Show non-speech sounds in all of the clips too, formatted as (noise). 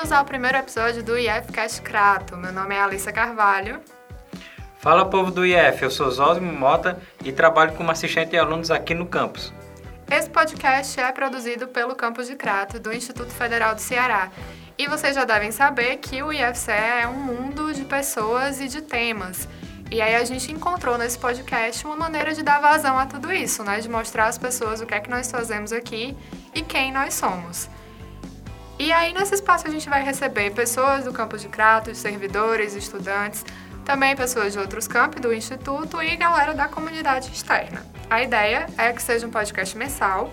Bem-vindos ao primeiro episódio do IFCast Crato. Meu nome é Alissa Carvalho. Fala povo do IF, eu sou Zósimo Mota e trabalho como assistente de alunos aqui no campus. Esse podcast é produzido pelo campus de Crato do Instituto Federal do Ceará. E vocês já devem saber que o IFCE é um mundo de pessoas e de temas. E aí a gente encontrou nesse podcast uma maneira de dar vazão a tudo isso, né? De mostrar às pessoas o que é que nós fazemos aqui e quem nós somos. E aí nesse espaço a gente vai receber pessoas do campus de Crato, servidores, estudantes, também pessoas de outros campos do Instituto e galera da comunidade externa. A ideia é que seja um podcast mensal,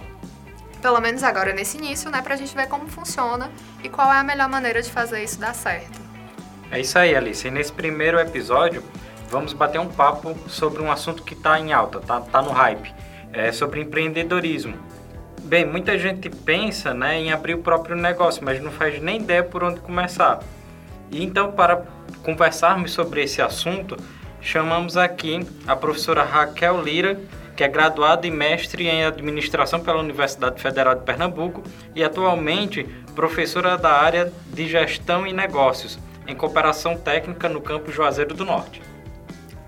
pelo menos agora nesse início, né, pra gente ver como funciona e qual é a melhor maneira de fazer isso dar certo. É isso aí, Alice. E nesse primeiro episódio, vamos bater um papo sobre um assunto que está em alta, tá, tá no hype, é sobre empreendedorismo. Bem, muita gente pensa né, em abrir o próprio negócio, mas não faz nem ideia por onde começar. E então, para conversarmos sobre esse assunto, chamamos aqui a professora Raquel Lira, que é graduada e mestre em administração pela Universidade Federal de Pernambuco e atualmente professora da área de gestão e negócios, em cooperação técnica no campus Juazeiro do Norte.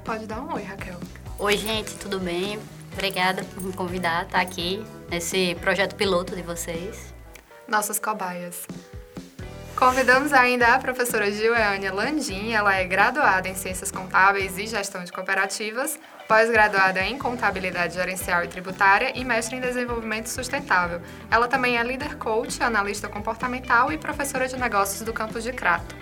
Pode dar um oi, Raquel. Oi, gente, tudo bem? Obrigada por me convidar a estar aqui nesse projeto piloto de vocês. Nossas cobaias. Convidamos ainda a professora Gileânia Landim, ela é graduada em Ciências Contábeis e Gestão de Cooperativas, pós-graduada em Contabilidade Gerencial e Tributária e mestre em Desenvolvimento Sustentável. Ela também é líder coach, analista comportamental e professora de negócios do campus de Crato.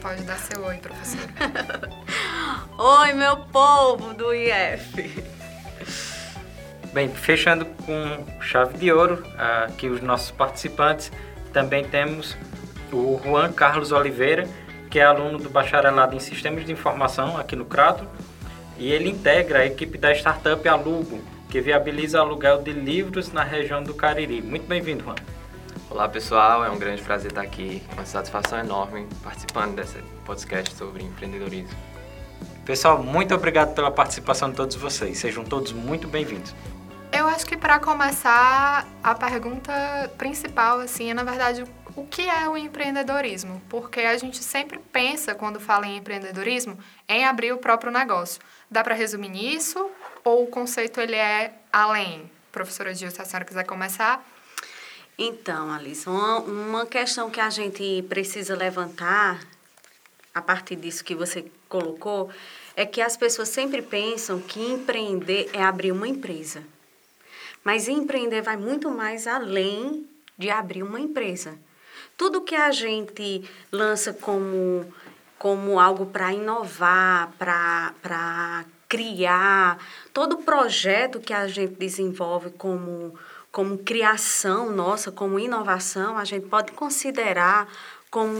Pode dar seu oi, professora. (laughs) oi, meu povo do IF. Bem, fechando com chave de ouro, aqui os nossos participantes, também temos o Juan Carlos Oliveira, que é aluno do bacharelado em Sistemas de Informação aqui no Crato, e ele integra a equipe da startup Alugo, que viabiliza aluguel de livros na região do Cariri. Muito bem-vindo, Juan. Olá pessoal, é um grande prazer estar aqui, uma satisfação enorme participando desse podcast sobre empreendedorismo. Pessoal, muito obrigado pela participação de todos vocês, sejam todos muito bem-vindos. Eu acho que para começar, a pergunta principal assim é na verdade o que é o empreendedorismo? Porque a gente sempre pensa quando fala em empreendedorismo em abrir o próprio negócio. Dá para resumir nisso ou o conceito ele é além? Professora Gil, se a senhora quiser começar. Então, Alice, uma, uma questão que a gente precisa levantar, a partir disso que você colocou, é que as pessoas sempre pensam que empreender é abrir uma empresa. Mas empreender vai muito mais além de abrir uma empresa. Tudo que a gente lança como, como algo para inovar, para criar, todo projeto que a gente desenvolve como como criação nossa, como inovação, a gente pode considerar como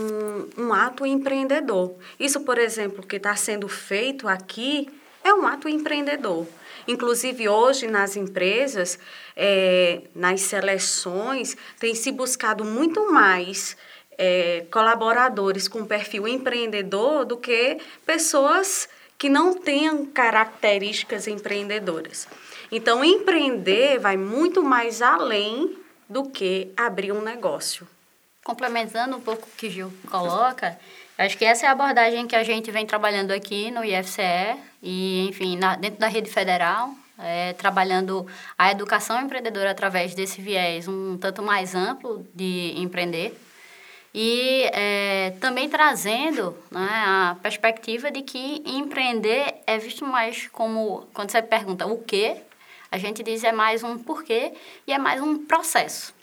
um ato empreendedor. Isso, por exemplo, que está sendo feito aqui é um ato empreendedor. Inclusive, hoje, nas empresas, é, nas seleções, tem se buscado muito mais é, colaboradores com perfil empreendedor do que pessoas que não tenham características empreendedoras. Então, empreender vai muito mais além do que abrir um negócio. Complementando um pouco o que Gil coloca, acho que essa é a abordagem que a gente vem trabalhando aqui no IFCE e, enfim, na, dentro da rede federal, é, trabalhando a educação empreendedora através desse viés um tanto mais amplo de empreender e é, também trazendo né, a perspectiva de que empreender é visto mais como, quando você pergunta o que, a gente diz é mais um porquê e é mais um processo.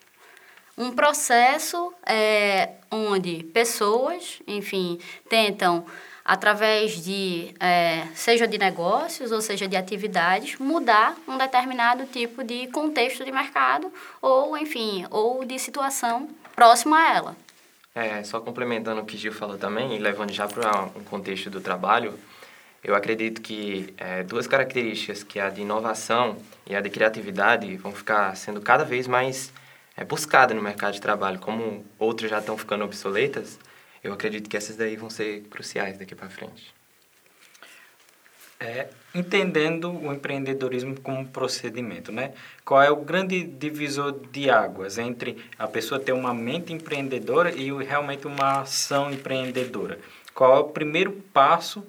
Um processo é, onde pessoas, enfim, tentam, através de, é, seja de negócios ou seja de atividades, mudar um determinado tipo de contexto de mercado ou, enfim, ou de situação próxima a ela. É, só complementando o que Gil falou também, e levando já para um contexto do trabalho, eu acredito que é, duas características, que é a de inovação e a de criatividade, vão ficar sendo cada vez mais é, buscadas no mercado de trabalho. Como outras já estão ficando obsoletas, eu acredito que essas daí vão ser cruciais daqui para frente. É, entendendo o empreendedorismo como um procedimento, né? Qual é o grande divisor de águas entre a pessoa ter uma mente empreendedora e realmente uma ação empreendedora? Qual é o primeiro passo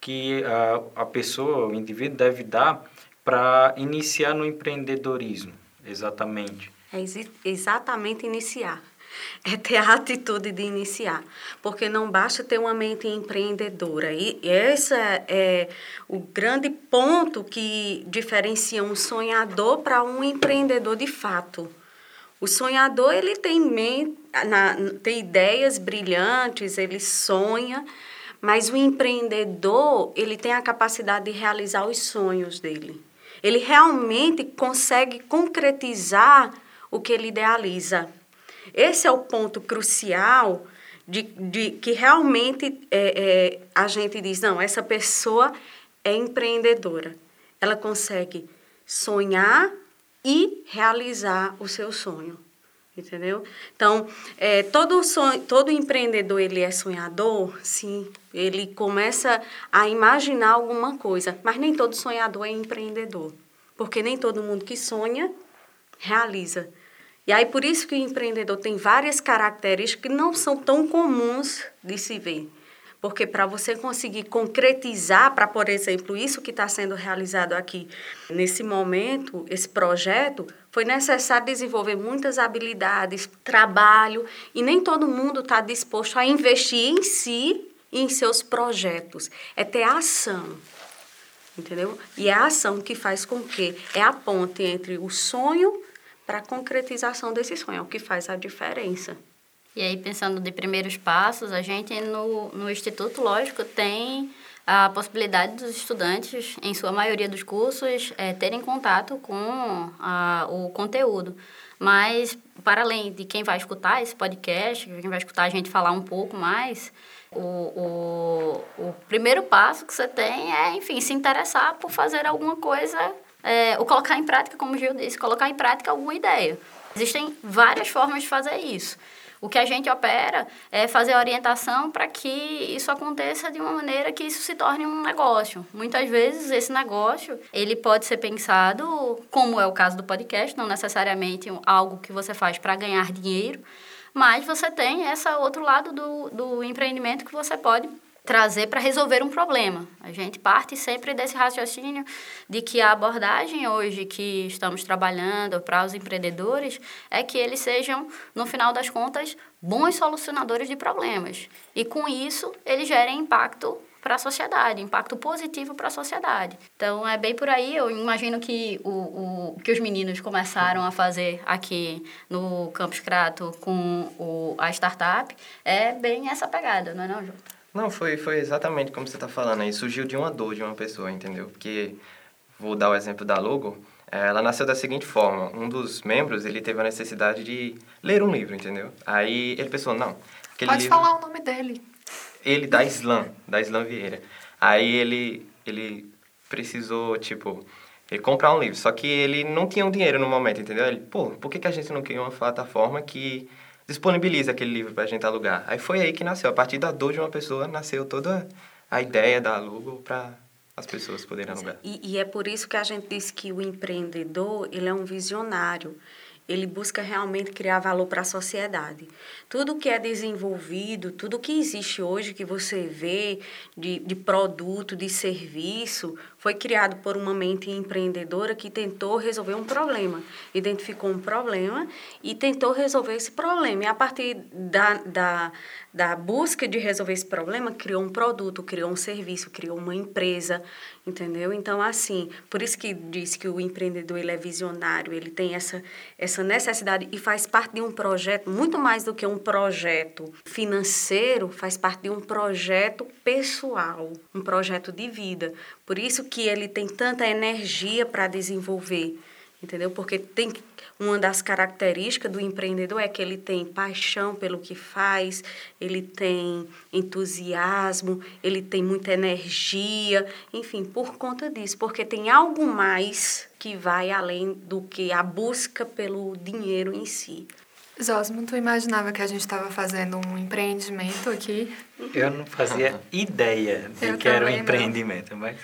que a, a pessoa, o indivíduo deve dar para iniciar no empreendedorismo, exatamente? É exatamente iniciar é ter a atitude de iniciar, porque não basta ter uma mente empreendedora. E esse é o grande ponto que diferencia um sonhador para um empreendedor de fato. O sonhador ele tem, mente, na, tem ideias brilhantes, ele sonha, mas o empreendedor ele tem a capacidade de realizar os sonhos dele. Ele realmente consegue concretizar o que ele idealiza. Esse é o ponto crucial de, de que realmente é, é, a gente diz, não, essa pessoa é empreendedora. Ela consegue sonhar e realizar o seu sonho. Entendeu? Então, é, todo, sonho, todo empreendedor ele é sonhador, sim. Ele começa a imaginar alguma coisa, mas nem todo sonhador é empreendedor. Porque nem todo mundo que sonha realiza. E aí, por isso que o empreendedor tem várias características que não são tão comuns de se ver. Porque para você conseguir concretizar, para, por exemplo, isso que está sendo realizado aqui nesse momento, esse projeto, foi necessário desenvolver muitas habilidades, trabalho, e nem todo mundo está disposto a investir em si e em seus projetos. É ter ação. Entendeu? E é a ação que faz com que é a ponte entre o sonho para a concretização desse sonho, é o que faz a diferença. E aí, pensando de primeiros passos, a gente no, no Instituto, lógico, tem a possibilidade dos estudantes, em sua maioria dos cursos, é, terem contato com a, o conteúdo. Mas, para além de quem vai escutar esse podcast, quem vai escutar a gente falar um pouco mais, o, o, o primeiro passo que você tem é, enfim, se interessar por fazer alguma coisa é, ou colocar em prática, como o Gil disse, colocar em prática alguma ideia. Existem várias formas de fazer isso. O que a gente opera é fazer orientação para que isso aconteça de uma maneira que isso se torne um negócio. Muitas vezes esse negócio, ele pode ser pensado, como é o caso do podcast, não necessariamente algo que você faz para ganhar dinheiro, mas você tem esse outro lado do, do empreendimento que você pode trazer para resolver um problema. A gente parte sempre desse raciocínio de que a abordagem hoje que estamos trabalhando para os empreendedores é que eles sejam, no final das contas, bons solucionadores de problemas. E com isso, eles gerem impacto para a sociedade, impacto positivo para a sociedade. Então é bem por aí. Eu imagino que o, o que os meninos começaram a fazer aqui no Campus Crato com o, a startup é bem essa pegada, não é não, Jota? Não, foi, foi exatamente como você está falando aí. Surgiu de uma dor de uma pessoa, entendeu? Porque, vou dar o exemplo da Logo, eh, ela nasceu da seguinte forma. Um dos membros, ele teve a necessidade de ler um livro, entendeu? Aí ele pensou, não... Pode livro... falar o nome dele. Ele, da Islam, da Islam Vieira. Aí ele, ele precisou, tipo, ele comprar um livro. Só que ele não tinha um dinheiro no momento, entendeu? Ele, pô, por que, que a gente não cria uma plataforma que disponibiliza aquele livro para a gente alugar. Aí foi aí que nasceu. A partir da dor de uma pessoa, nasceu toda a ideia da alugo para as pessoas poderem alugar. E, e, é por isso que a gente diz que o empreendedor ele é um visionário. Ele busca realmente criar valor para a sociedade. Tudo que é desenvolvido, tudo que existe hoje que você vê de, de produto, de serviço, foi criado por uma mente empreendedora que tentou resolver um problema. Identificou um problema e tentou resolver esse problema. E a partir da, da, da busca de resolver esse problema, criou um produto, criou um serviço, criou uma empresa, entendeu? Então, assim, por isso que diz que o empreendedor ele é visionário, ele tem essa, essa necessidade e faz parte de um projeto, muito mais do que um projeto financeiro, faz parte de um projeto pessoal, um projeto de vida. Por isso que ele tem tanta energia para desenvolver, entendeu? Porque tem uma das características do empreendedor é que ele tem paixão pelo que faz, ele tem entusiasmo, ele tem muita energia, enfim, por conta disso, porque tem algo mais que vai além do que a busca pelo dinheiro em si. Zosmo, tu imaginava que a gente estava fazendo um empreendimento aqui? Eu não fazia ideia de Eu que era um empreendimento, mas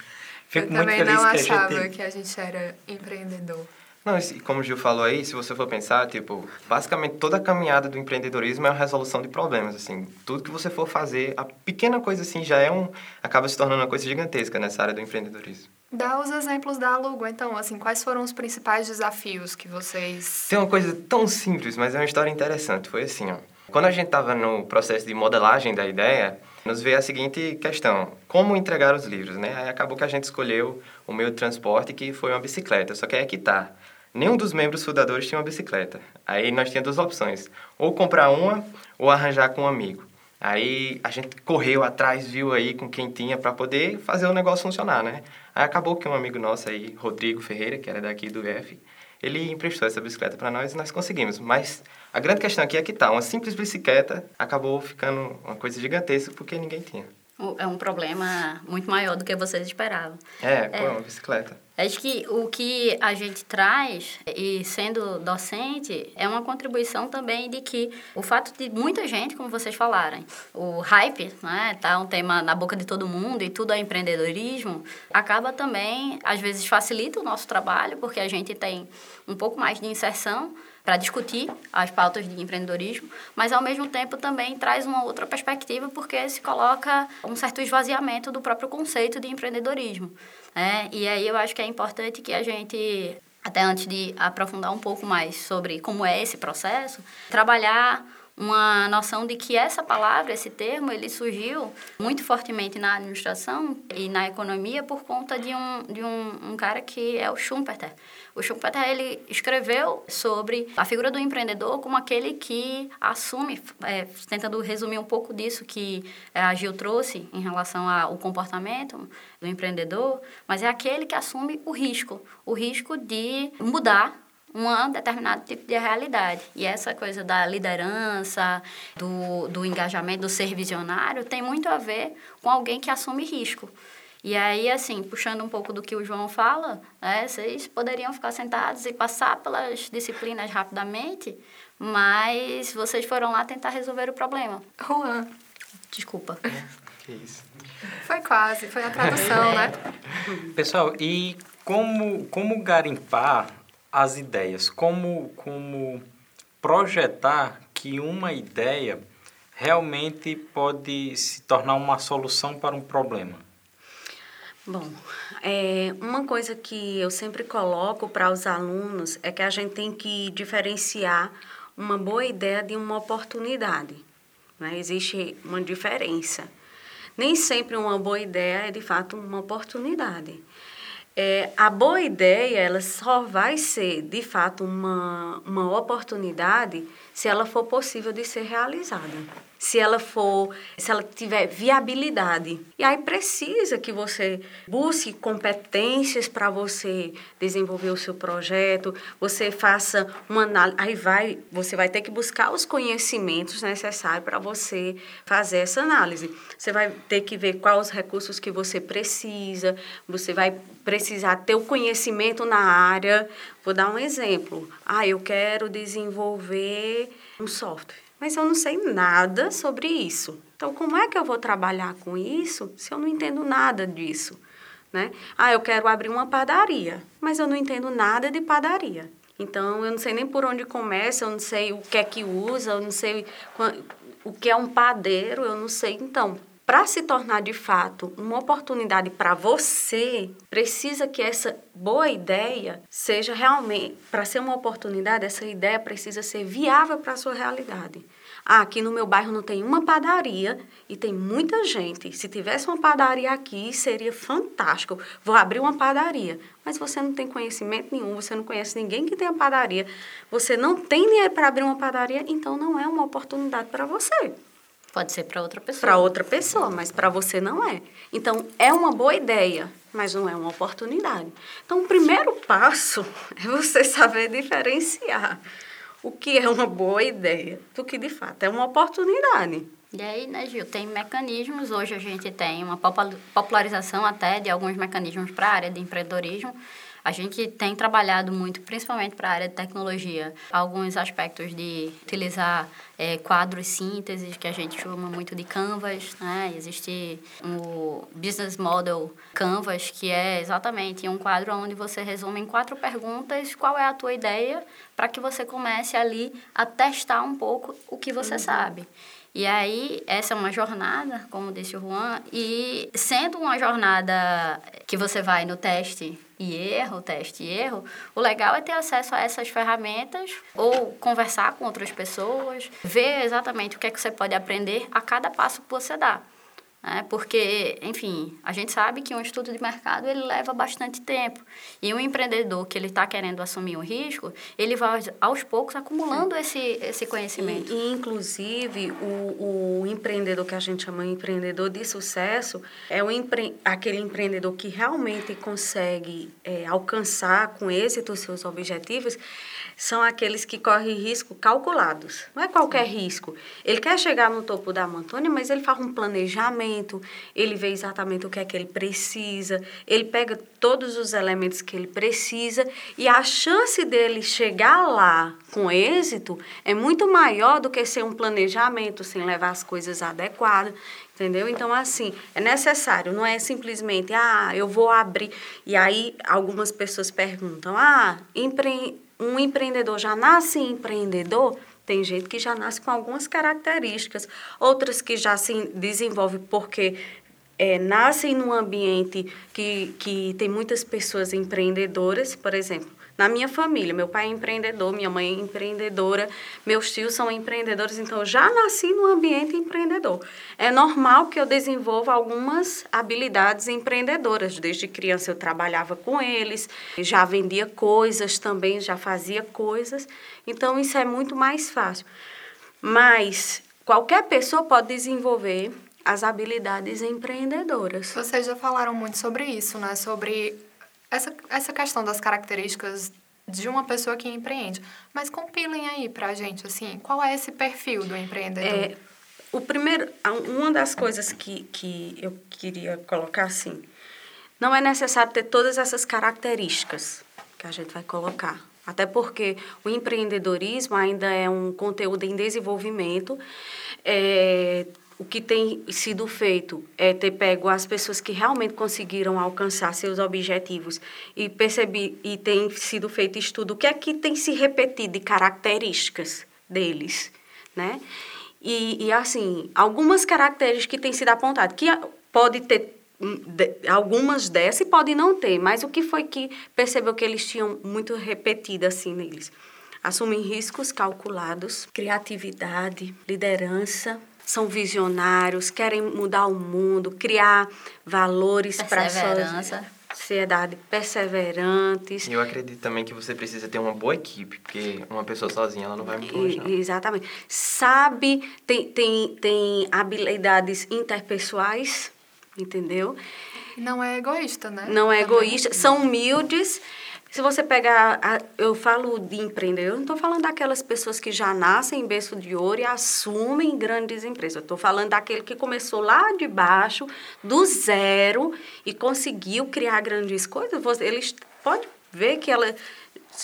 Fico Eu muito também feliz não que a achava gente... que a gente era empreendedor. Não, e como o Gil falou aí, se você for pensar, tipo, basicamente toda a caminhada do empreendedorismo é uma resolução de problemas, assim. Tudo que você for fazer, a pequena coisa assim já é um... acaba se tornando uma coisa gigantesca nessa área do empreendedorismo. Dá os exemplos da Alugo, então, assim, quais foram os principais desafios que vocês... Tem uma coisa tão simples, mas é uma história interessante. Foi assim, ó. Quando a gente estava no processo de modelagem da ideia, nos veio a seguinte questão: como entregar os livros, né? Aí acabou que a gente escolheu o meio de transporte que foi uma bicicleta. Só que aí é que tá. Nenhum dos membros fundadores tinha uma bicicleta. Aí nós tínhamos duas opções: ou comprar uma ou arranjar com um amigo. Aí a gente correu atrás, viu aí com quem tinha para poder fazer o negócio funcionar, né? Aí acabou que um amigo nosso aí, Rodrigo Ferreira, que era daqui do IF, ele emprestou essa bicicleta para nós e nós conseguimos. Mas a grande questão aqui é que tá, uma simples bicicleta acabou ficando uma coisa gigantesca porque ninguém tinha. É um problema muito maior do que vocês esperavam. É, pô, é uma bicicleta. Acho que o que a gente traz, e sendo docente, é uma contribuição também de que o fato de muita gente, como vocês falaram, o hype, né, tá um tema na boca de todo mundo e tudo é empreendedorismo, acaba também, às vezes, facilita o nosso trabalho, porque a gente tem um pouco mais de inserção para discutir as pautas de empreendedorismo, mas ao mesmo tempo também traz uma outra perspectiva porque se coloca um certo esvaziamento do próprio conceito de empreendedorismo. Né? E aí eu acho que é importante que a gente, até antes de aprofundar um pouco mais sobre como é esse processo, trabalhar uma noção de que essa palavra, esse termo, ele surgiu muito fortemente na administração e na economia por conta de um, de um, um cara que é o Schumpeter. O Schumpeter ele escreveu sobre a figura do empreendedor como aquele que assume, é, tentando resumir um pouco disso que é, a Gil trouxe em relação ao comportamento do empreendedor, mas é aquele que assume o risco, o risco de mudar um determinado tipo de realidade. E essa coisa da liderança, do, do engajamento, do ser visionário, tem muito a ver com alguém que assume risco. E aí, assim, puxando um pouco do que o João fala, né, vocês poderiam ficar sentados e passar pelas disciplinas rapidamente, mas vocês foram lá tentar resolver o problema. Juan. Desculpa. Que isso. Foi quase, foi a tradução, né? Pessoal, e como, como garimpar as ideias? Como, como projetar que uma ideia realmente pode se tornar uma solução para um problema? Bom, é, uma coisa que eu sempre coloco para os alunos é que a gente tem que diferenciar uma boa ideia de uma oportunidade. Né? Existe uma diferença. Nem sempre uma boa ideia é de fato uma oportunidade. É, a boa ideia ela só vai ser de fato uma, uma oportunidade se ela for possível de ser realizada se ela for, se ela tiver viabilidade. E aí precisa que você busque competências para você desenvolver o seu projeto, você faça uma análise, aí vai, você vai ter que buscar os conhecimentos necessários para você fazer essa análise. Você vai ter que ver quais os recursos que você precisa, você vai precisar ter o conhecimento na área. Vou dar um exemplo. Ah, eu quero desenvolver um software mas eu não sei nada sobre isso. Então, como é que eu vou trabalhar com isso se eu não entendo nada disso? Né? Ah, eu quero abrir uma padaria, mas eu não entendo nada de padaria. Então, eu não sei nem por onde começa, eu não sei o que é que usa, eu não sei o que é um padeiro, eu não sei. Então, para se tornar de fato uma oportunidade para você, precisa que essa boa ideia seja realmente, para ser uma oportunidade, essa ideia precisa ser viável para a sua realidade. Ah, aqui no meu bairro não tem uma padaria e tem muita gente. Se tivesse uma padaria aqui, seria fantástico. Vou abrir uma padaria. Mas você não tem conhecimento nenhum, você não conhece ninguém que tenha padaria, você não tem dinheiro para abrir uma padaria, então não é uma oportunidade para você. Pode ser para outra pessoa. Para outra pessoa, mas para você não é. Então, é uma boa ideia, mas não é uma oportunidade. Então, o primeiro passo (laughs) é você saber diferenciar o que é uma boa ideia do que de fato é uma oportunidade. E aí, né, Gil, tem mecanismos. Hoje a gente tem uma popularização até de alguns mecanismos para a área de empreendedorismo. A gente tem trabalhado muito, principalmente para a área de tecnologia, alguns aspectos de utilizar é, quadros síntese, que a gente chama muito de Canvas, né? Existe o Business Model Canvas, que é exatamente um quadro onde você resume em quatro perguntas qual é a tua ideia, para que você comece ali a testar um pouco o que você uhum. sabe. E aí, essa é uma jornada, como disse o Juan, e sendo uma jornada que você vai no teste e erro, teste e erro, o legal é ter acesso a essas ferramentas ou conversar com outras pessoas, ver exatamente o que é que você pode aprender a cada passo que você dá. Né? Porque, enfim, a gente sabe que um estudo de mercado ele leva bastante tempo. E um empreendedor que ele está querendo assumir um risco, ele vai aos poucos acumulando esse, esse conhecimento. E, inclusive, o, o empreendedor que a gente chama de empreendedor de sucesso é o empre, aquele empreendedor que realmente consegue é, alcançar com êxito os seus objetivos são aqueles que correm risco calculados. Não é qualquer Sim. risco. Ele quer chegar no topo da montanha, mas ele faz um planejamento, ele vê exatamente o que é que ele precisa, ele pega todos os elementos que ele precisa e a chance dele chegar lá com êxito é muito maior do que ser um planejamento sem levar as coisas adequadas. Entendeu? Então, assim, é necessário, não é simplesmente, ah, eu vou abrir. E aí, algumas pessoas perguntam, ah, empre um empreendedor já nasce empreendedor, tem gente que já nasce com algumas características, outras que já se desenvolve porque é, nascem num ambiente que, que tem muitas pessoas empreendedoras, por exemplo. Na minha família, meu pai é empreendedor, minha mãe é empreendedora, meus tios são empreendedores, então eu já nasci num ambiente empreendedor. É normal que eu desenvolva algumas habilidades empreendedoras. Desde criança eu trabalhava com eles, já vendia coisas também, já fazia coisas, então isso é muito mais fácil. Mas qualquer pessoa pode desenvolver as habilidades empreendedoras. Vocês já falaram muito sobre isso, né? Sobre essa, essa questão das características de uma pessoa que empreende. Mas compilem aí pra gente, assim, qual é esse perfil do empreendedor? É, o primeiro, uma das coisas que, que eu queria colocar assim, não é necessário ter todas essas características que a gente vai colocar. Até porque o empreendedorismo ainda é um conteúdo em desenvolvimento. É, o que tem sido feito é ter pego as pessoas que realmente conseguiram alcançar seus objetivos e perceber e tem sido feito estudo o que é que tem se repetido de características deles, né? E, e assim, algumas características que têm sido apontadas, que pode ter hum, de, algumas dessas e pode não ter, mas o que foi que percebeu que eles tinham muito repetido assim neles? Assumem riscos calculados, criatividade, liderança, são visionários, querem mudar o mundo, criar valores para a sociedade, perseverantes. E eu acredito também que você precisa ter uma boa equipe, porque uma pessoa sozinha ela não vai muito longe. Não. Exatamente. Sabe, tem, tem, tem habilidades interpessoais, entendeu? Não é egoísta, né? Não é egoísta, são humildes se você pegar, a, eu falo de empreendedor, eu não estou falando daquelas pessoas que já nascem em berço de ouro e assumem grandes empresas. Eu estou falando daquele que começou lá de baixo, do zero, e conseguiu criar grandes coisas. Você, eles pode ver que ela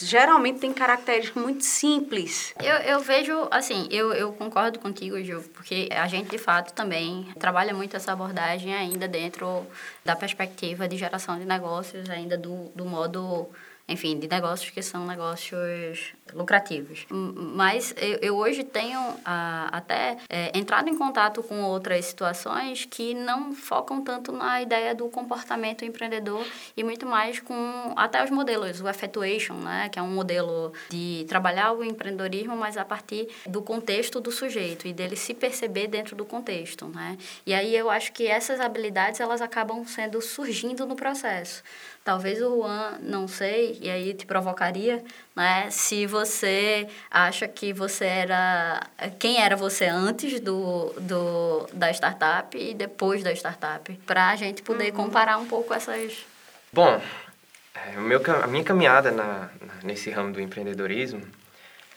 geralmente tem características muito simples. Eu, eu vejo, assim, eu, eu concordo contigo, Gil, porque a gente, de fato, também trabalha muito essa abordagem ainda dentro da perspectiva de geração de negócios, ainda do, do modo enfim, de negócios que são negócios lucrativos. Mas eu, eu hoje tenho ah, até é, entrado em contato com outras situações que não focam tanto na ideia do comportamento empreendedor e muito mais com até os modelos, o Effectuation, né, que é um modelo de trabalhar o empreendedorismo, mas a partir do contexto do sujeito e dele se perceber dentro do contexto, né? E aí eu acho que essas habilidades elas acabam sendo surgindo no processo. Talvez o Juan, não sei, e aí te provocaria, né? Se você acha que você era... Quem era você antes do, do, da startup e depois da startup? Para a gente poder uhum. comparar um pouco essas... Bom, é, o meu, a minha caminhada na, nesse ramo do empreendedorismo,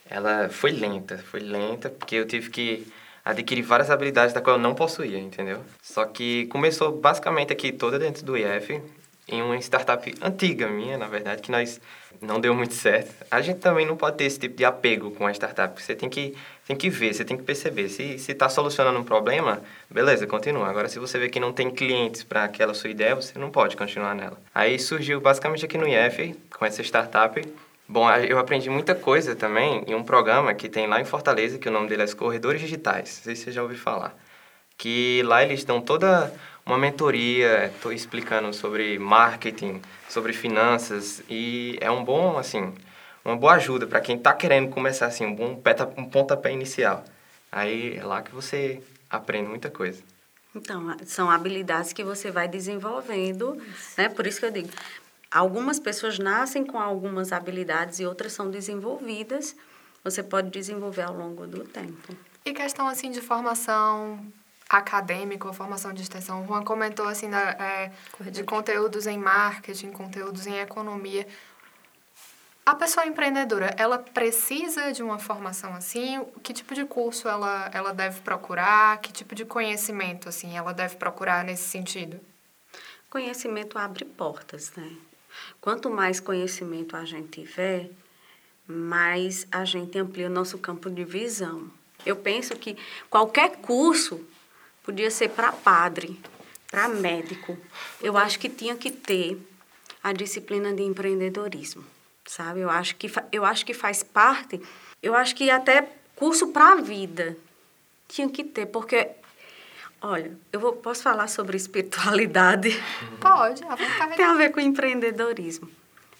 ela foi lenta. Foi lenta porque eu tive que adquirir várias habilidades da qual eu não possuía, entendeu? Só que começou basicamente aqui toda dentro do IF em uma startup antiga minha, na verdade, que nós não deu muito certo. A gente também não pode ter esse tipo de apego com a startup. Você tem que, tem que ver, você tem que perceber. Se está solucionando um problema, beleza, continua. Agora, se você vê que não tem clientes para aquela sua ideia, você não pode continuar nela. Aí surgiu basicamente aqui no IF, com essa startup. Bom, eu aprendi muita coisa também em um programa que tem lá em Fortaleza, que o nome dele é Corredores Digitais. Não sei se você já ouviu falar. Que lá eles dão toda uma mentoria, estou explicando sobre marketing, sobre finanças e é um bom, assim, uma boa ajuda para quem está querendo começar assim, um bom um pontapé inicial. Aí é lá que você aprende muita coisa. Então, são habilidades que você vai desenvolvendo, né? Por isso que eu digo, algumas pessoas nascem com algumas habilidades e outras são desenvolvidas. Você pode desenvolver ao longo do tempo. E questão assim de formação acadêmico, a formação de extensão. O Juan comentou assim da, é, de conteúdos em marketing, conteúdos em economia. A pessoa empreendedora, ela precisa de uma formação assim? Que tipo de curso ela, ela deve procurar? Que tipo de conhecimento assim ela deve procurar nesse sentido? Conhecimento abre portas, né? Quanto mais conhecimento a gente tiver, mais a gente amplia o nosso campo de visão. Eu penso que qualquer curso Podia ser para padre, para médico. Eu acho que tinha que ter a disciplina de empreendedorismo, sabe? Eu acho que, eu acho que faz parte, eu acho que até curso para a vida tinha que ter, porque Olha, eu vou, posso falar sobre espiritualidade? Pode, à vontade. Tem a ver com empreendedorismo.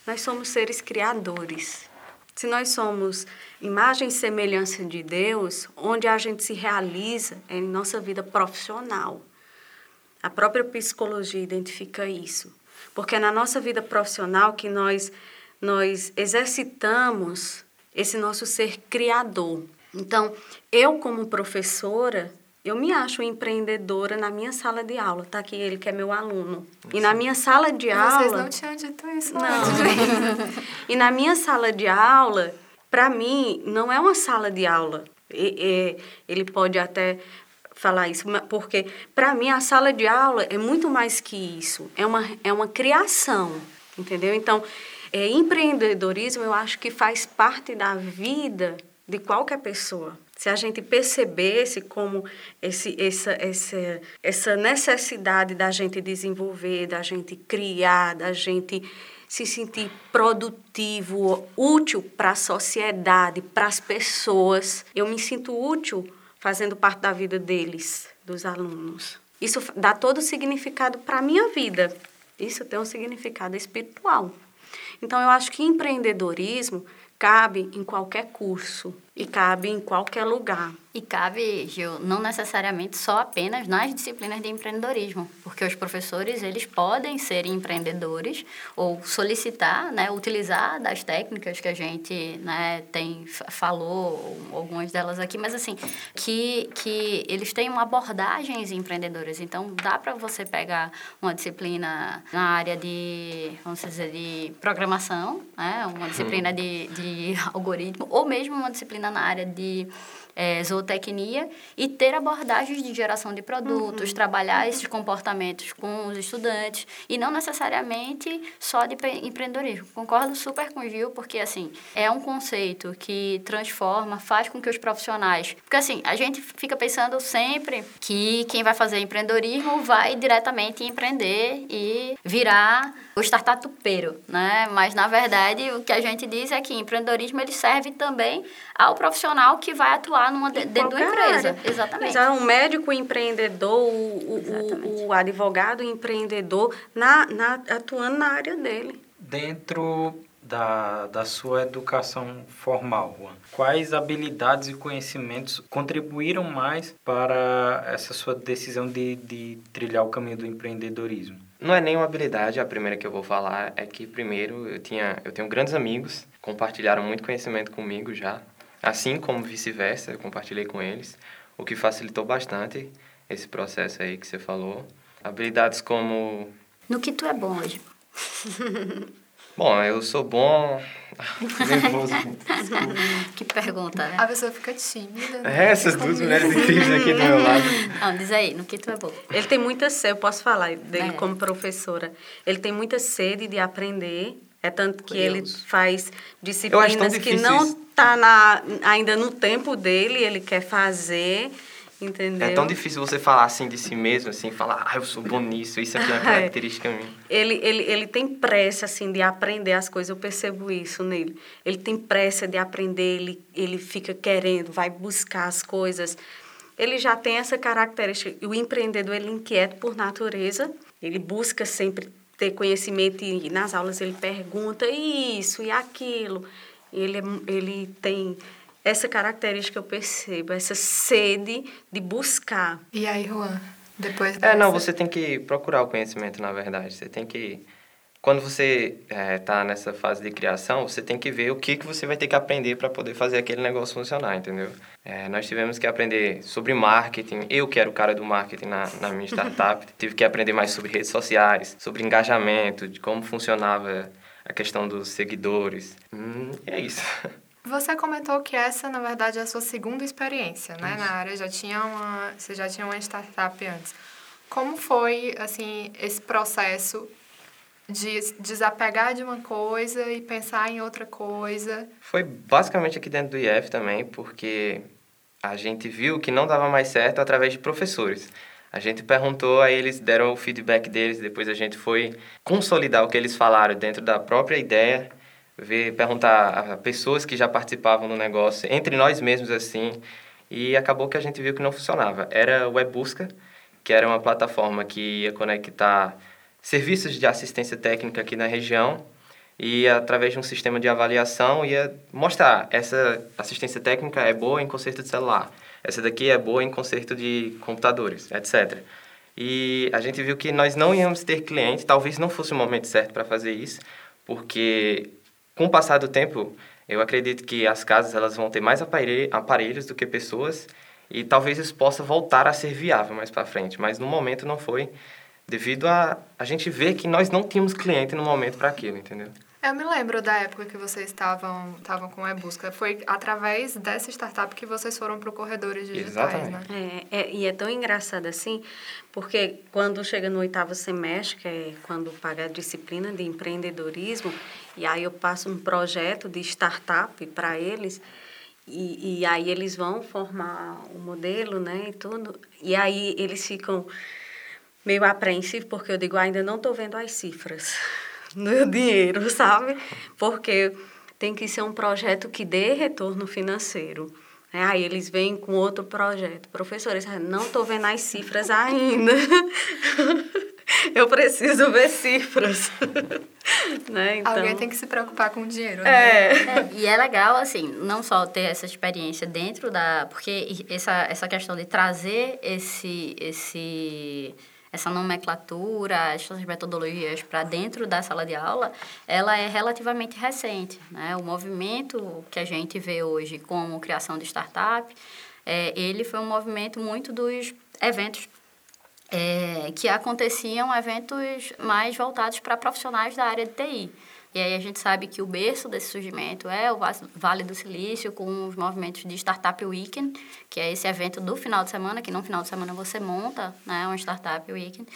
Nós somos seres criadores. Se nós somos imagem e semelhança de Deus, onde a gente se realiza é em nossa vida profissional. A própria psicologia identifica isso. Porque é na nossa vida profissional que nós, nós exercitamos esse nosso ser criador. Então, eu como professora, eu me acho empreendedora na minha sala de aula. Tá aqui ele que é meu aluno. E na minha sala de aula. Vocês não tinham dito isso não. Antes. (laughs) e na minha sala de aula, para mim, não é uma sala de aula. E, e, ele pode até falar isso, porque para mim a sala de aula é muito mais que isso. É uma, é uma criação, entendeu? Então, é, empreendedorismo eu acho que faz parte da vida de qualquer pessoa se a gente percebesse como esse, essa, essa, essa necessidade da gente desenvolver, da gente criar, da gente se sentir produtivo, útil para a sociedade, para as pessoas, eu me sinto útil fazendo parte da vida deles, dos alunos. Isso dá todo o significado para a minha vida. Isso tem um significado espiritual. Então, eu acho que empreendedorismo cabe em qualquer curso e cabe em qualquer lugar. E cabe, Gil, não necessariamente só apenas nas disciplinas de empreendedorismo, porque os professores, eles podem ser empreendedores ou solicitar, né, utilizar das técnicas que a gente, né, tem falou, algumas delas aqui, mas assim, que, que eles têm uma abordagens empreendedoras. Então, dá para você pegar uma disciplina na área de, vamos dizer, de programação, né, uma disciplina de, de algoritmo, ou mesmo uma disciplina den er de é, zootecnia e ter abordagens de geração de produtos, uhum. trabalhar esses comportamentos com os estudantes e não necessariamente só de empreendedorismo. Concordo super com o Gil, porque assim, é um conceito que transforma, faz com que os profissionais. Porque assim, a gente fica pensando sempre que quem vai fazer empreendedorismo vai diretamente empreender e virar o startupeiro, né? Mas na verdade o que a gente diz é que empreendedorismo ele serve também ao profissional que vai atuar numa, dentro de uma empresa. Área. Exatamente. Mas um médico empreendedor, o, o, o, advogado empreendedor, na, na, atuando na área dele. Dentro da, da sua educação formal, Juan, quais habilidades e conhecimentos contribuíram mais para essa sua decisão de, de trilhar o caminho do empreendedorismo? Não é nenhuma habilidade, a primeira que eu vou falar é que primeiro eu tinha eu tenho grandes amigos, compartilharam muito conhecimento comigo já, assim como vice-versa, eu compartilhei com eles, o que facilitou bastante esse processo aí que você falou. Habilidades como No que tu é bom hoje? (laughs) Bom, eu sou bom. (laughs) Nervoso. que pergunta, né? A pessoa fica tímida. Né? É, essas duas mulheres incríveis aqui do meu lado. Não, diz aí, no que tu é bom. Ele tem muita sede, eu posso falar dele É. como professora. Ele tem muita sede de aprender. É tanto que Curioso. ele faz disciplinas que não está na, ainda no tempo dele, ele quer fazer, entendeu? É tão difícil você falar assim de si mesmo, assim, falar, ah, eu sou bom nisso, isso aqui é uma (laughs) É. característica minha. Ele, ele, ele tem pressa, assim, de aprender as coisas, eu percebo isso nele. Ele tem pressa de aprender, ele, ele fica querendo, vai buscar as coisas. Ele já tem essa característica. O empreendedor, ele é inquieto por natureza, ele busca sempre ter conhecimento e nas aulas ele pergunta isso e aquilo. Ele, é ele tem essa característica, eu percebo, essa sede de buscar. E aí, Juan? Depois É, não, você tem que procurar o conhecimento, na verdade. Você tem que. Quando você está nessa fase de criação, você tem que ver o que, que você vai ter que aprender para poder fazer aquele negócio funcionar, entendeu? É, nós tivemos que aprender sobre marketing. Eu, que era o cara do marketing na, na minha (laughs) startup, tive que aprender mais sobre redes sociais, sobre engajamento, de como funcionava a questão dos seguidores. Hum, é isso. (laughs) Você comentou que essa, na verdade, é a sua segunda experiência, né? Na área, já tinha uma, você já tinha uma startup antes. Como foi, assim, esse processo de desapegar de uma coisa e pensar em outra coisa? Foi basicamente aqui dentro do IF também, porque a gente viu que não dava mais certo através de professores. A gente perguntou, aí eles deram o feedback deles, depois a gente foi consolidar o que eles falaram dentro da própria ideia, ver, perguntar a pessoas que já participavam do negócio, entre nós mesmos assim, e acabou que a gente viu que não funcionava. Era o Webusca, que era uma plataforma que ia conectar serviços de assistência técnica aqui na região e através de um sistema de avaliação ia mostrar essa assistência técnica é boa em conserto de celular, essa daqui é boa em conserto de computadores, etc. E a gente viu que nós não íamos ter cliente, talvez não fosse o momento certo para fazer isso, porque com o passar do tempo, eu acredito que as casas elas vão ter mais apare- aparelhos do que pessoas e talvez isso possa voltar a ser viável mais para frente, mas no momento não foi devido a a gente ver que nós não tínhamos cliente no momento para aquilo, entendeu? Eu me lembro da época que vocês estavam, estavam com a e-busca. Foi através dessa startup que vocês foram para o Corredores Digitais, Exatamente. né? É, é, e é tão engraçado assim, porque quando chega no oitavo semestre, que é quando paga a disciplina de empreendedorismo, e aí eu passo um projeto de startup para eles, e, e aí eles vão formar o modelo, né, e tudo, e aí eles ficam meio apreensivos, porque eu digo, ainda não estou vendo as cifras (laughs) do dinheiro, sabe? Porque tem que ser um projeto que dê retorno financeiro. É, aí eles vêm com outro projeto. Professores, não estou vendo as cifras ainda. (laughs) Eu preciso ver cifras. (laughs) né? então, Alguém tem que se preocupar com o dinheiro, né? É. É, e é legal, assim, não só ter essa experiência dentro da... Porque essa, essa questão de trazer esse, esse, essa nomenclatura, essas metodologias para dentro da sala de aula, ela é relativamente recente. Né? O movimento que a gente vê hoje como criação de startup, é, ele foi um movimento muito dos eventos é, que aconteciam eventos mais voltados para profissionais da área de TI. E aí a gente sabe que o berço desse surgimento é o Va- Vale do Silício, com os movimentos de Startup Weekend, que é esse evento do final de semana, que no final de semana você monta né, um Startup Weekend.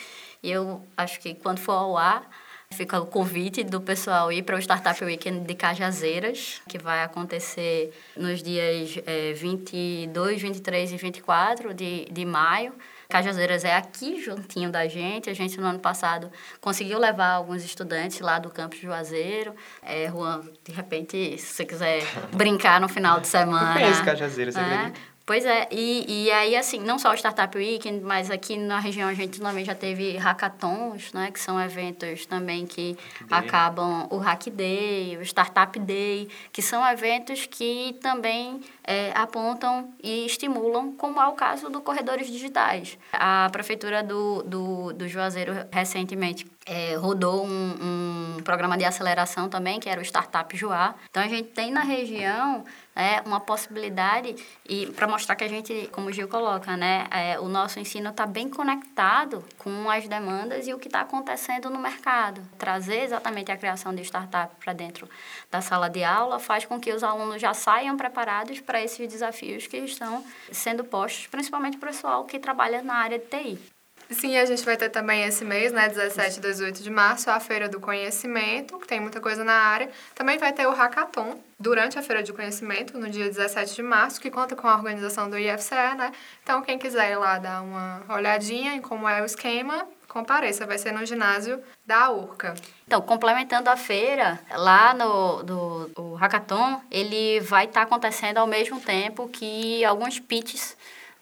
E eu acho que quando for ao ar, fica o convite do pessoal ir para o Startup Weekend de Cajazeiras, que vai acontecer nos dias é, 22, 23 e 24 de, de maio. Cajazeiras é aqui juntinho da gente. A gente, no ano passado, conseguiu levar alguns estudantes lá do campus Juazeiro. É, Juan, de repente, se você quiser brincar no final de semana. conheço Cajazeiras, é, acredita? Pois é, e, e aí, assim, não só o Startup Weekend, mas aqui na região a gente também já teve hackathons, né? Que são eventos também que acabam... O Hack Day, o Startup Day, que são eventos que também é, apontam e estimulam, como é o caso do Corredores Digitais. A Prefeitura do, do, do Juazeiro, recentemente, é, rodou um, um, programa de aceleração também, que era o Startup Joá. Então, a gente tem na região é, uma possibilidade, e para mostrar que a gente, como o Gil coloca, né, é, o nosso ensino está bem conectado com as demandas e o que está acontecendo no mercado. Trazer exatamente a criação de startup para dentro da sala de aula faz com que os alunos já saiam preparados para esses desafios que estão sendo postos, principalmente para o pessoal que trabalha na área de TI. Sim, a gente vai ter também esse mês, né, 17 e 18 de março, a Feira do Conhecimento, que tem muita coisa na área. Também vai ter o Hackathon durante a Feira do Conhecimento, no dia 17 de março, que conta com a organização do IFCE, né? Então, quem quiser ir lá dar uma olhadinha em como é o esquema, compareça, vai ser no ginásio da URCA. Então, complementando a feira, lá no do, o Hackathon, ele vai estar tá acontecendo ao mesmo tempo que alguns pitches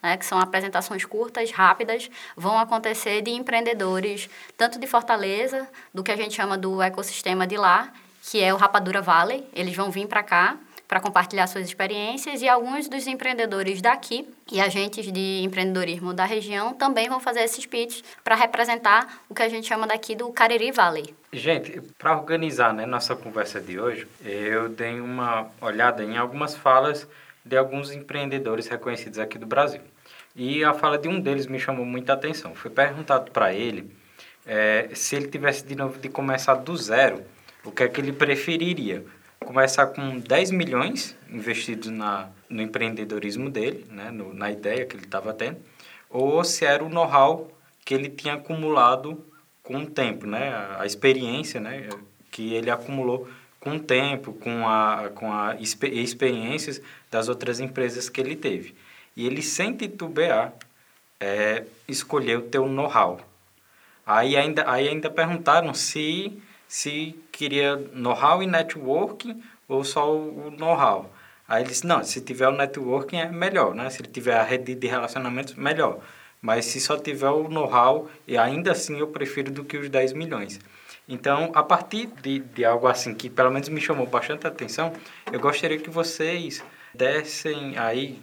né, que são apresentações curtas, rápidas, vão acontecer de empreendedores, tanto de Fortaleza, do que a gente chama do ecossistema de lá, que é o Rapadura Valley. Eles vão vir para cá para compartilhar suas experiências e alguns dos empreendedores daqui e agentes de empreendedorismo da região também vão fazer esses pitches para representar o que a gente chama daqui do Cariri Valley. Gente, para organizar né, nossa conversa de hoje, eu dei uma olhada em algumas falas de alguns empreendedores reconhecidos aqui do Brasil. E a fala de um deles me chamou muita atenção. Foi perguntado para ele é, se ele tivesse de novo de começar do zero, o que é que ele preferiria? Começar com 10 milhões investidos na, no empreendedorismo dele, né, no, na ideia que ele estava tendo, ou se era o know-how que ele tinha acumulado com o tempo, né, a, a experiência né, que ele acumulou com o tempo, com a, com a experiências das outras empresas que ele teve. E ele, sem titubear, é, escolheu o teu know-how. Aí ainda, aí ainda perguntaram se, se queria know-how e networking ou só o, o know-how. Aí ele disse, não, se tiver o networking é melhor, né? Se ele tiver a rede de relacionamentos, melhor. Mas se só tiver o know-how, e ainda assim eu prefiro do que os 10 milhões. Então, a partir de, de algo assim que pelo menos me chamou bastante atenção, eu gostaria que vocês dessem aí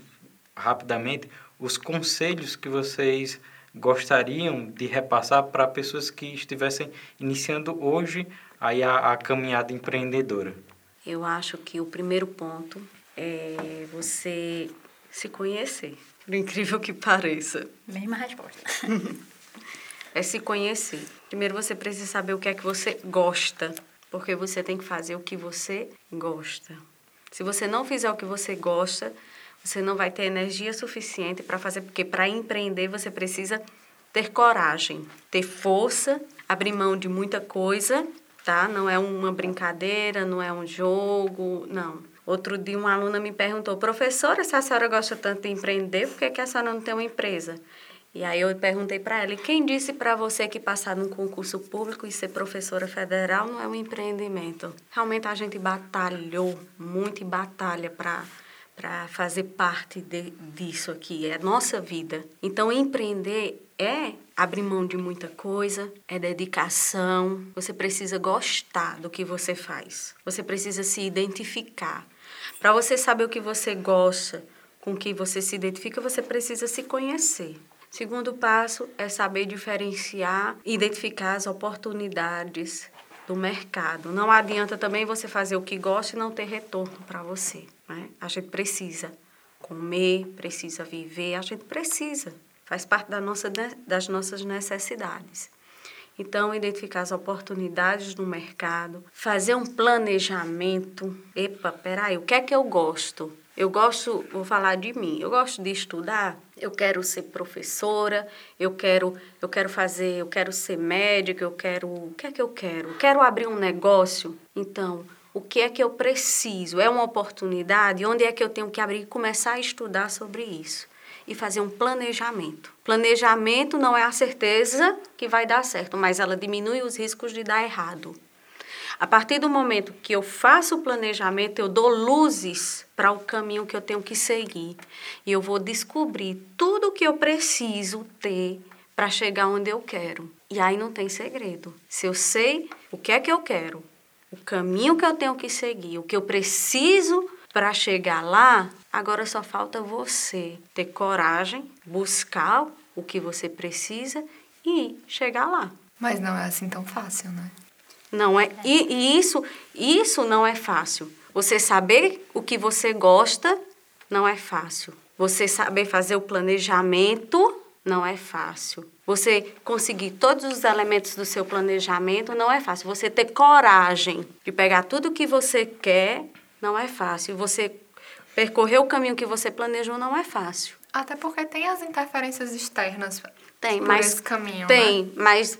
rapidamente os conselhos que vocês gostariam de repassar para pessoas que estivessem iniciando hoje aí a, a caminhada empreendedora? Eu acho que o primeiro ponto é você se conhecer, por incrível que pareça. Mesma resposta. (laughs) é se conhecer. Primeiro você precisa saber o que é que você gosta, porque você tem que fazer o que você gosta. Se você não fizer o que você gosta, você não vai ter energia suficiente para fazer, porque para empreender você precisa ter coragem, ter força, abrir mão de muita coisa, tá? Não é uma brincadeira, não é um jogo, não. Outro dia uma aluna me perguntou, professora, se a senhora gosta tanto de empreender, por que, que a senhora não tem uma empresa? E aí eu perguntei para ela, quem disse para você que passar num concurso público e ser professora federal não é um empreendimento? Realmente a gente batalhou muito e batalha para para fazer parte de, disso aqui, é a nossa vida. Então, empreender é abrir mão de muita coisa, é dedicação. Você precisa gostar do que você faz. Você precisa se identificar. Para você saber o que você gosta, com o que você se identifica, você precisa se conhecer. Segundo passo é saber diferenciar, identificar as oportunidades do mercado. Não adianta também você fazer o que gosta e não ter retorno para você. Né? A gente precisa comer, precisa viver, a gente precisa. Faz parte da nossa, das nossas necessidades. Então, identificar as oportunidades no mercado, fazer um planejamento. Epa, peraí, o que é que eu gosto? Eu gosto, vou falar de mim, eu gosto de estudar, eu quero ser professora, eu quero, eu quero fazer, eu quero ser médica, eu quero, o que é que eu quero? Quero abrir um negócio. Então, o que é que eu preciso? É uma oportunidade? Onde é que eu tenho que abrir e começar a estudar sobre isso? E fazer um planejamento. Planejamento não é a certeza que vai dar certo, mas ela diminui os riscos de dar errado. A partir do momento que eu faço o planejamento, eu dou luzes para o caminho que eu tenho que seguir. E eu vou descobrir tudo o que eu preciso ter para chegar onde eu quero. E aí não tem segredo. Se eu sei o que é que eu quero, o caminho que eu tenho que seguir, o que eu preciso para chegar lá, agora só falta você ter coragem, buscar o que você precisa e chegar lá. Mas não é assim tão fácil, né? Não é. E, e isso, isso não é fácil. Você saber o que você gosta não é fácil. Você saber fazer o planejamento não é fácil. Você conseguir todos os elementos do seu planejamento não é fácil. Você ter coragem de pegar tudo o que você quer não é fácil. Você percorrer o caminho que você planejou não é fácil. Até porque tem as interferências externas Tem, mas esse caminho, tem, né? mas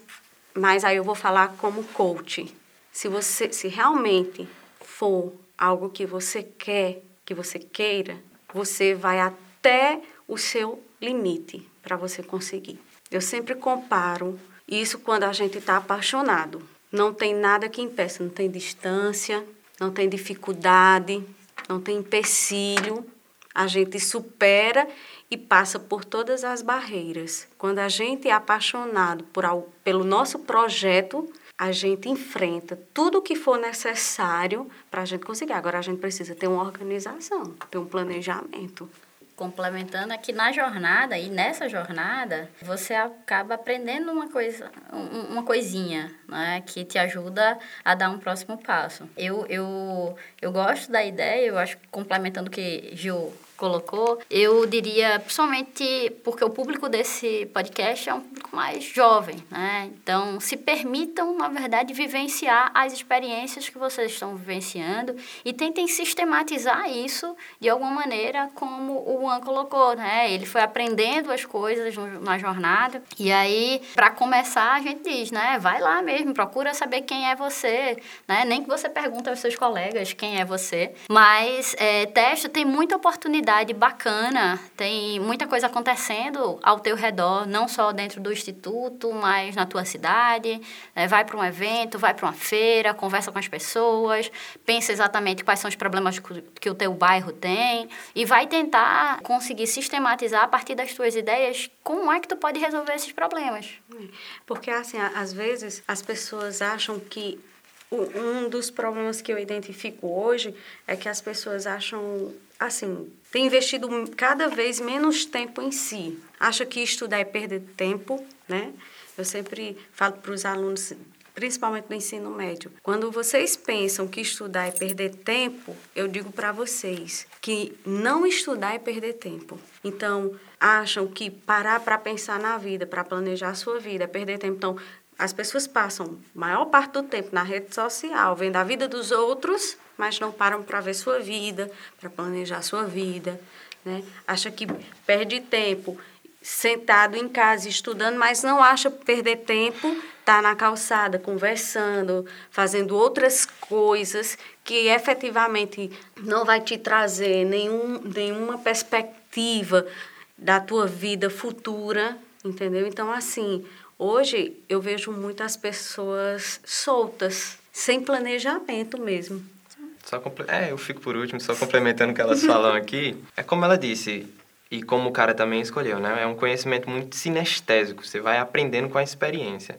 mas aí eu vou falar como coach. Se você se realmente for algo que você quer, que você queira, você vai até o seu limite para você conseguir. Eu sempre comparo isso quando a gente está apaixonado. Não tem nada que impeça, não tem distância, não tem dificuldade, não tem empecilho. A gente supera e passa por todas as barreiras. Quando a gente é apaixonado por pelo nosso projeto, a gente enfrenta tudo que for necessário para a gente conseguir. Agora a gente precisa ter uma organização, ter um planejamento. complementando aqui na jornada e nessa jornada você acaba aprendendo uma coisa um- uma coisinha né que te ajuda a dar um próximo passo eu eu eu gosto da ideia eu acho complementando o que Gil colocou eu diria principalmente porque o público desse podcast é um público mais jovem né então se permitam na verdade vivenciar as experiências que vocês estão vivenciando e tentem sistematizar isso de alguma maneira como o Juan colocou, né? Ele foi aprendendo as coisas na jornada. E aí, para começar, a gente diz, né? Vai lá mesmo, procura saber quem é você, né? Nem que você pergunte aos seus colegas quem é você. Mas é, tem muita oportunidade bacana, tem muita coisa acontecendo ao teu redor, não só dentro do instituto, mas na tua cidade. né? Vai para um evento, vai para uma feira, conversa com as pessoas, pensa exatamente quais são os problemas que o teu bairro tem e vai tentar conseguir sistematizar a partir das tuas ideias como é que tu pode resolver esses problemas. Porque, assim, às vezes as pessoas acham que um dos problemas que eu identifico hoje é que as pessoas acham, assim, tem investido cada vez menos tempo em si. Acha que estudar é perder tempo, né? Eu sempre falo para os alunos, principalmente no ensino médio, quando vocês pensam que estudar é perder tempo, eu digo para vocês que não estudar é perder tempo. Então, acham que parar para pensar na vida, para planejar a sua vida, é perder tempo. Então, as pessoas passam maior parte do tempo na rede social, vendo a vida dos outros, mas não param para ver sua vida, para planejar sua vida. Né? Acha que perde tempo sentado em casa estudando, mas não acha perder tempo tá na calçada conversando, fazendo outras coisas que efetivamente não vai te trazer nenhum, nenhuma perspectiva da tua vida futura, entendeu? Então assim, hoje eu vejo muitas pessoas soltas, sem planejamento mesmo. Só É, eu fico por último, só complementando o que elas falam (laughs) aqui. É como ela disse, e como o cara também escolheu, né? É um conhecimento muito sinestésico, você vai aprendendo com a experiência.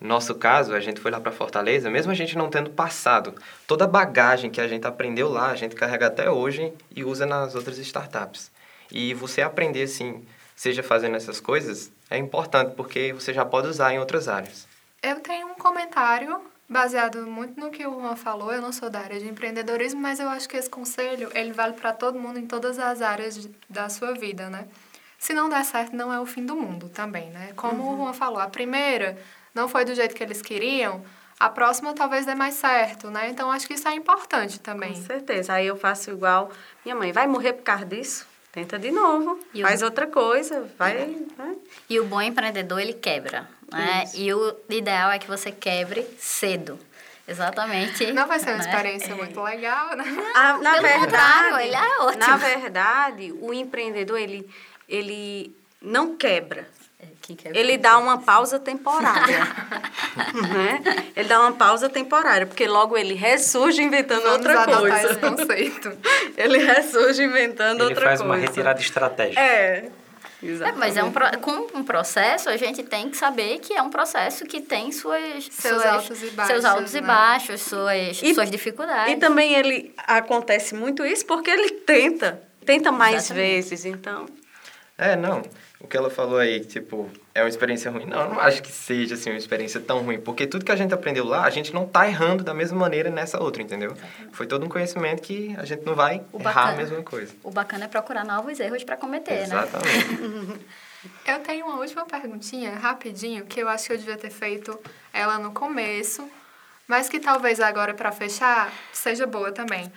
No nosso caso, a gente foi lá para Fortaleza, mesmo a gente não tendo passado, toda a bagagem que a gente aprendeu lá, a gente carrega até hoje e usa nas outras startups. E você aprender assim, seja fazendo essas coisas, é importante porque você já pode usar em outras áreas. Eu tenho um comentário baseado muito no que o Juan falou. Eu não sou da área de empreendedorismo, mas eu acho que esse conselho ele vale para todo mundo em todas as áreas de- da sua vida, né? Se não der certo, não é o fim do mundo também, né? Como o Juan falou, a primeira não foi do jeito que eles queriam, a próxima talvez dê mais certo, né? Então acho que isso é importante também. Com certeza. Aí eu faço igual minha mãe, vai morrer por causa disso? Tenta de novo, E o- faz outra coisa, vai, vai. E o bom empreendedor, ele quebra, né? Isso. E o ideal é que você quebre cedo. Exatamente. Não vai ser uma né? experiência muito legal, né? Ah, na Pelo verdade, contrário, ele é ótimo. Na verdade, o empreendedor, ele, ele não quebra. É, quebra- Ele dá uma pausa temporária. (laughs) né? Ele dá uma pausa temporária, porque logo ele ressurge inventando Vamos outra adotar esse coisa. conceito. (laughs) Ele ressurge inventando Ele outra faz coisa. uma retirada estratégica. É. É, mas é um, pro- com um processo, a gente tem que saber que é um processo que tem suas, Seus suas- altos e baixos, seus altos e né? baixos, suas, E- suas dificuldades. E também ele acontece muito isso porque ele tenta, tenta mais Exatamente. vezes, então. É, não. O que ela falou aí, tipo, é uma experiência ruim. Não, eu não acho que seja, assim, uma experiência tão ruim. Porque tudo que a gente aprendeu lá, a gente não tá errando da mesma maneira nessa outra, entendeu? Foi todo um conhecimento que a gente não vai O errar bacana- a mesma coisa. O bacana é procurar novos erros para cometer, né? Exatamente. (laughs) Eu tenho uma última perguntinha, rapidinho, que eu acho que eu devia ter feito ela no começo, mas que talvez agora, para fechar, seja boa também.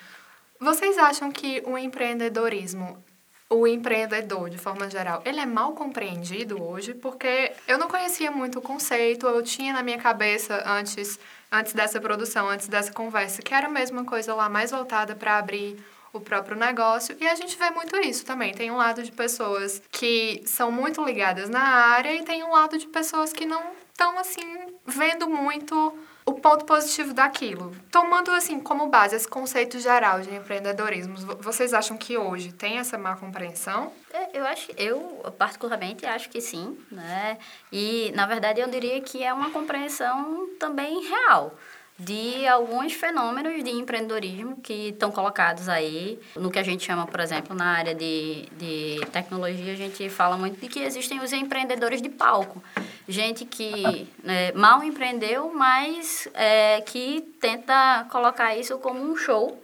Vocês acham que o empreendedorismo, o empreendedor, de forma geral, ele é mal compreendido hoje? Porque eu não conhecia muito o conceito, eu tinha na minha cabeça antes, antes dessa produção, antes dessa conversa, que era a mesma coisa lá, mais voltada para abrir o próprio negócio. E a gente vê muito isso também. Tem um lado de pessoas que são muito ligadas na área e tem um lado de pessoas que não estão, assim, vendo muito o ponto positivo daquilo. Tomando, assim, como base esse conceito geral de empreendedorismo, vo- vocês acham que hoje tem essa má compreensão? É, Eu acho, eu particularmente acho que sim, né? E na verdade eu diria que é uma compreensão também real de alguns fenômenos de empreendedorismo que estão colocados aí no que a gente chama, por exemplo, na área de, de tecnologia, a gente fala muito de que existem os empreendedores de palco. Gente que né, mal empreendeu, mas é, que tenta colocar isso como um show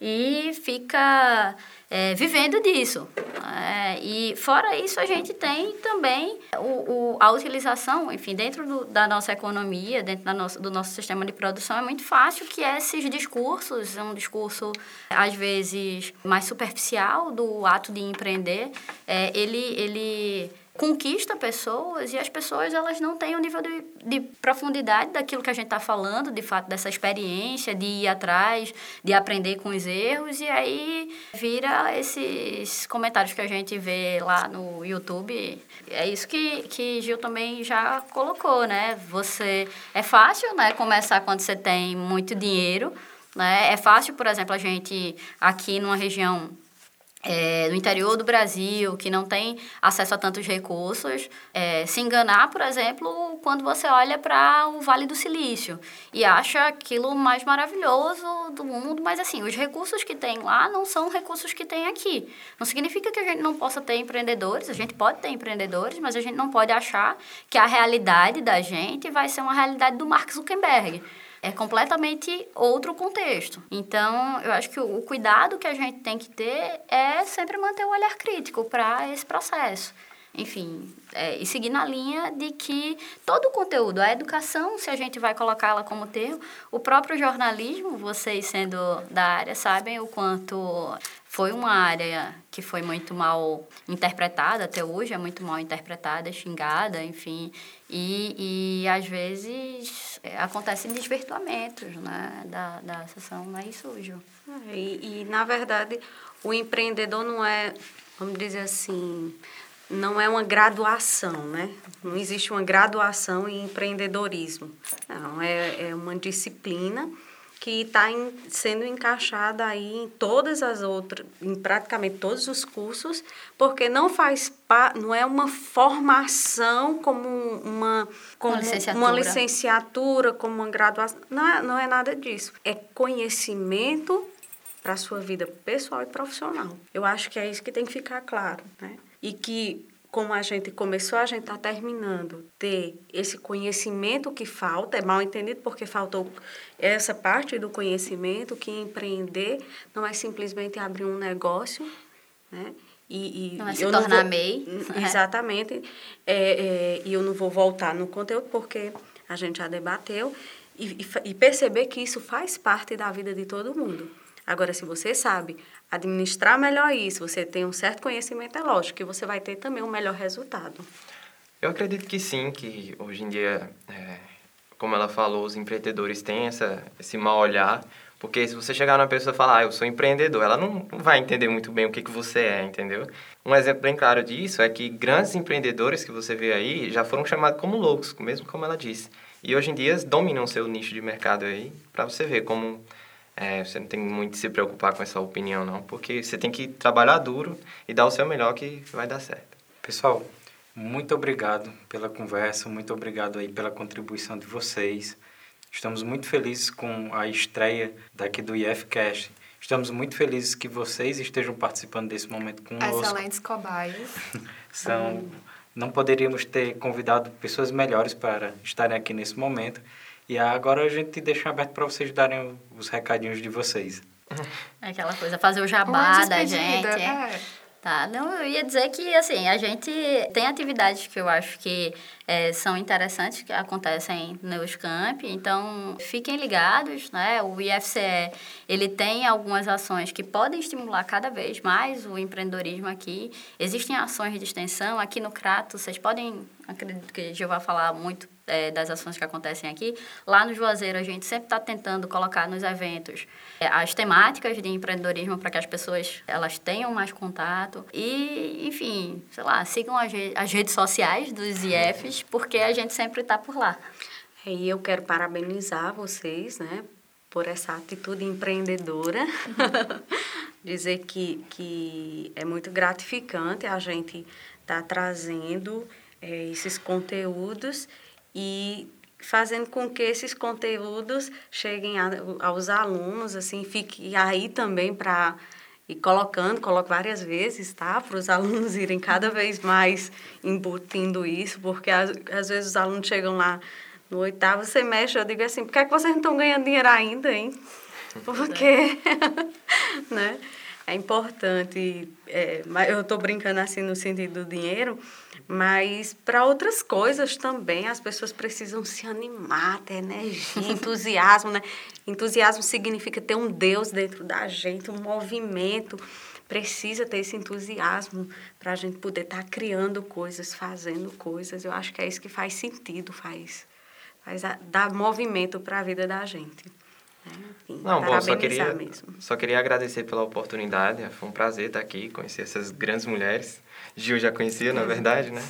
e fica é, vivendo disso. É, e fora isso, a gente tem também o, o, a utilização, enfim, dentro do, da nossa economia, dentro da nossa, do nosso sistema de produção, é muito fácil que esses discursos, um discurso às vezes mais superficial do ato de empreender, é, ele, ele conquista pessoas e as pessoas elas não têm o nível de, de profundidade daquilo que a gente está falando, de fato, dessa experiência, de ir atrás, de aprender com os erros, e aí vira esses comentários que a gente vê lá no YouTube. É isso que, que Gil também já colocou, né? Você. É fácil, né, começar quando você tem muito dinheiro. Né? É fácil, por exemplo, a gente aqui numa região é, no interior do Brasil, que não tem acesso a tantos recursos, é, se enganar, por exemplo, quando você olha para o Vale do Silício e acha aquilo mais maravilhoso do mundo, mas assim, os recursos que tem lá não são recursos que tem aqui. Não significa que a gente não possa ter empreendedores, a gente pode ter empreendedores, mas a gente não pode achar que a realidade da gente vai ser uma realidade do Mark Zuckerberg é completamente outro contexto. Então, eu acho que o cuidado que a gente tem que ter é sempre manter o olhar crítico para esse processo. Enfim, é, e seguir na linha de que todo o conteúdo, a educação, se a gente vai colocá-la como termo, o próprio jornalismo, vocês sendo da área, sabem o quanto foi uma área que foi muito mal interpretada até hoje, é muito mal interpretada, xingada, enfim. E, e às vezes é, acontecem desvirtuamentos né, da, da sessão, não é Ju? É, E, e, na verdade, o empreendedor não é, vamos dizer assim, não é uma graduação, né? Não existe uma graduação em empreendedorismo. Não, é, é uma disciplina que está sendo encaixada aí em todas as outras, em praticamente todos os cursos, porque não faz pa, não é uma formação como uma como Uma licenciatura. uma licenciatura, como uma graduação, não é, não é nada disso. É conhecimento para a sua vida pessoal e profissional. Eu acho que é isso que tem que ficar claro, né? E que como a gente começou, a gente está terminando ter esse conhecimento que falta, é mal entendido porque faltou essa parte do conhecimento, que empreender não é simplesmente abrir um negócio, né? E, e Não é se eu tornar vou- MEI, (laughs) né? Exatamente. É, é, e eu não vou voltar no conteúdo porque a gente já debateu e, e e perceber que isso faz parte da vida de todo mundo. Agora, se você sabe administrar melhor isso, você tem um certo conhecimento, é lógico que você vai ter também um melhor resultado. Eu acredito que sim, que hoje em dia, é, como ela falou, os empreendedores têm essa, esse mal olhar, porque se você chegar numa pessoa e falar, ah, eu sou empreendedor, ela não, não vai entender muito bem o que, que você é, entendeu? Um exemplo bem claro disso é que grandes empreendedores que você vê aí já foram chamados como loucos, mesmo como ela disse. E hoje em dia dominam seu nicho de mercado aí, para você ver como é, você não tem muito que se preocupar com essa opinião, não, porque você tem que trabalhar duro e dar o seu melhor que vai dar certo. Pessoal, muito obrigado pela conversa, muito obrigado aí pela contribuição de vocês. Estamos muito felizes com a estreia daqui do IFCast. Estamos muito felizes que vocês estejam participando desse momento conosco. Excelentes cobaias. (laughs) São, não poderíamos ter convidado pessoas melhores para estarem aqui nesse momento. E agora a gente deixa aberto para vocês darem os recadinhos de vocês. Aquela coisa, fazer o jabá da gente. é. Tá, não, eu ia dizer que, assim, a gente tem atividades que eu acho que eh, são interessantes, que acontecem nos camp, então fiquem ligados, né? O IFCE, ele tem algumas ações que podem estimular cada vez mais o empreendedorismo aqui. Existem ações de extensão aqui no Crato, vocês podem, acredito que já vai falar muito eh, das ações que acontecem aqui. Lá no Juazeiro, a gente sempre está tentando colocar nos eventos eh, as temáticas de empreendedorismo para que as pessoas elas tenham mais contato. E, enfim, sei lá, sigam as, as redes sociais dos IFs, porque a gente sempre está por lá. E eu quero parabenizar vocês, né, por essa atitude empreendedora. (laughs) Dizer que, que é muito gratificante a gente estar trazendo eh, esses conteúdos e fazendo com que esses conteúdos cheguem a- aos alunos, assim, fique aí também para e colocando, coloco várias vezes, tá? (laughs) Para os alunos irem cada vez mais embutindo isso, porque às, às vezes os alunos chegam lá no oitavo semestre, eu digo assim, por que, é que vocês não estão ganhando dinheiro ainda, hein? (laughs) Porque, (laughs) né? É importante, é, mas eu estou brincando assim no sentido do dinheiro, mas para outras coisas também as pessoas precisam se animar, ter energia, (laughs) entusiasmo, né? Entusiasmo significa ter um Deus dentro da gente, um movimento. Precisa ter esse entusiasmo para a gente poder estar criando coisas, fazendo coisas. Eu acho que é isso que faz sentido, faz, faz a, dá movimento para a vida da gente. Né? Enfim, Não, bom, só queria, mesmo. só queria agradecer pela oportunidade. Foi um prazer estar aqui, conhecer essas grandes mulheres. Gil já conhecia, na verdade, né?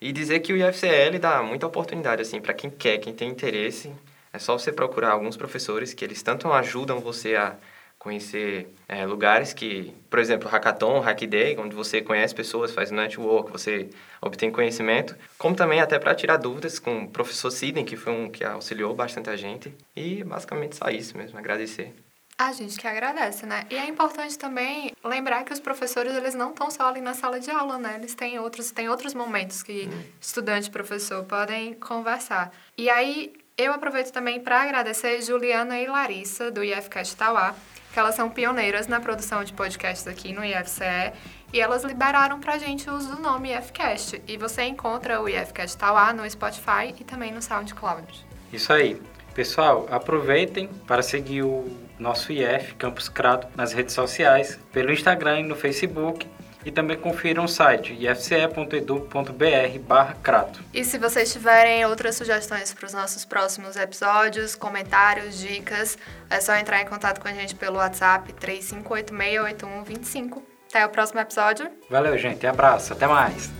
E dizer que o IFCL dá muita oportunidade, assim, para quem quer, quem tem interesse. É só você procurar alguns professores que eles tanto ajudam você a conhecer é, lugares que, por exemplo, Hackathon, Hack Day, onde você conhece pessoas, faz network, você obtém conhecimento, como também até para tirar dúvidas com o professor Sidney, que foi um que auxiliou bastante a gente. E basicamente só isso mesmo, agradecer. A gente que agradece, né? E é importante também lembrar que os professores, eles não estão só ali na sala de aula, né? Eles têm outros, têm outros momentos que estudante e professor podem conversar. E aí, eu aproveito também para agradecer Juliana e Larissa, do IFCast Tauá, que elas são pioneiras na produção de podcasts aqui no IFCE, e elas liberaram pra gente o uso do nome IFCast. E você encontra o IFCast Tauá no Spotify e também no SoundCloud. Isso aí. Pessoal, aproveitem para seguir o nosso IF Campus Crato nas redes sociais, pelo Instagram e no Facebook, e também confiram o site ifce.edu.br barra Crato. E se vocês tiverem outras sugestões para os nossos próximos episódios, comentários, dicas, é só entrar em contato com a gente pelo WhatsApp 35868125. Até o próximo episódio. Valeu, gente. Abraço. Até mais.